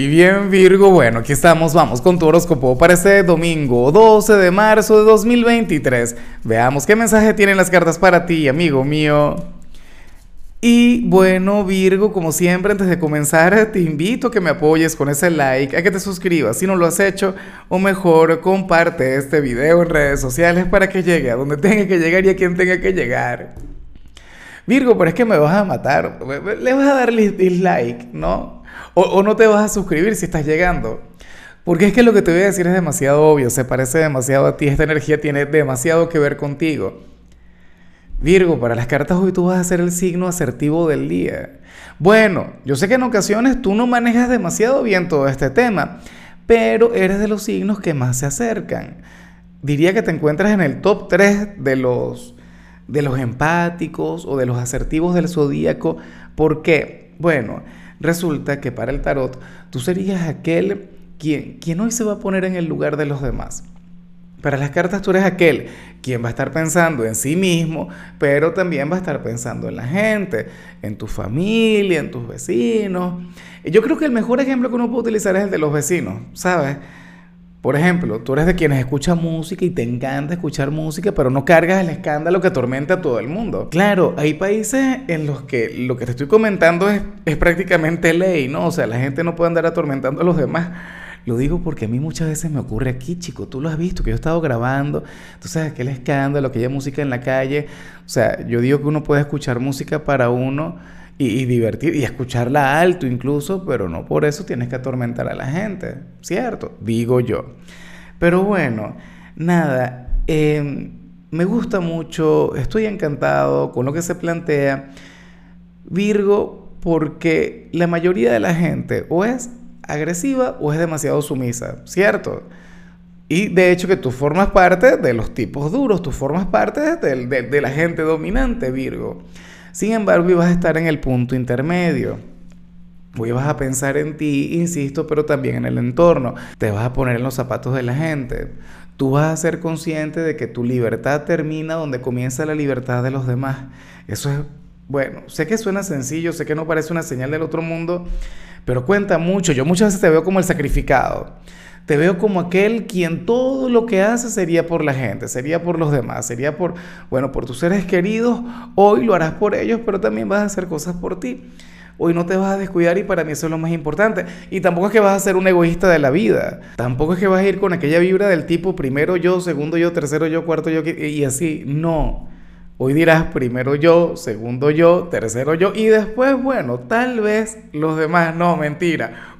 Y bien Virgo, bueno, aquí estamos, vamos con tu horóscopo para este domingo 12 de marzo de 2023. Veamos qué mensaje tienen las cartas para ti, amigo mío. Y bueno Virgo, como siempre, antes de comenzar, te invito a que me apoyes con ese like, a que te suscribas si no lo has hecho, o mejor, comparte este video en redes sociales para que llegue a donde tenga que llegar y a quien tenga que llegar. Virgo, pero es que me vas a matar, le vas a dar dislike, ¿no? O, no te vas a suscribir si estás llegando. Porque es que lo que te voy a decir es demasiado obvio, se parece demasiado a ti, esta energía tiene demasiado que ver contigo. Virgo, para las cartas hoy tú vas a ser el signo asertivo del día. Bueno, yo sé que en ocasiones tú no manejas demasiado bien todo este tema, pero eres de los signos que más se acercan. Diría que te encuentras en el top 3 de los, de los empáticos o de los asertivos del zodíaco. ¿Por qué? Bueno, Resulta que para el tarot tú serías aquel quien, quien hoy se va a poner en el lugar de los demás. Para las cartas tú eres aquel quien va a estar pensando en sí mismo, pero también va a estar pensando en la gente, en tu familia, en tus vecinos. Yo creo que el mejor ejemplo que uno puede utilizar es el de los vecinos, ¿sabes? Por ejemplo, tú eres de quienes escuchan música y te encanta escuchar música, pero no cargas el escándalo que atormenta a todo el mundo. Claro, hay países en los que lo que te estoy comentando es, es prácticamente ley, ¿no? O sea, la gente no puede andar atormentando a los demás. Lo digo porque a mí muchas veces me ocurre aquí, chico, tú lo has visto, que yo he estado grabando, entonces aquel escándalo, aquella música en la calle, o sea, yo digo que uno puede escuchar música para uno y, divertir y escucharla alto incluso, pero no por eso tienes que atormentar a la gente, ¿cierto? Digo yo. Pero bueno, nada, em, me gusta mucho, estoy encantado con lo que se plantea Virgo porque la mayoría de la gente o es agresiva o es demasiado sumisa, ¿cierto? Y de hecho que tú formas parte de los tipos duros, tú formas parte de, de la gente dominante, Virgo. Sin embargo, vas a estar en el punto intermedio. Hoy vas a pensar en ti, insisto, pero también en el entorno. Te vas a poner en los zapatos de la gente. Tú vas a ser consciente de que tu libertad termina donde comienza la libertad de los demás. Eso es, bueno, sé que suena sencillo, sé que no parece una señal del otro mundo, pero cuenta mucho. Yo muchas veces te veo como el sacrificado. Te veo como aquel quien todo lo que hace sería por la gente, sería por los demás, sería por, bueno, por tus seres queridos. Hoy lo harás por ellos, pero también vas a hacer cosas por ti. Hoy no te vas a descuidar y para mí eso es lo más importante. Y tampoco es que vas a ser un egoísta de la vida. Tampoco es que vas a ir con aquella vibra del tipo primero yo, segundo yo, tercero yo, cuarto yo y así. No. Hoy dirás primero yo, segundo yo, tercero yo y después, bueno, tal vez los demás. No, mentira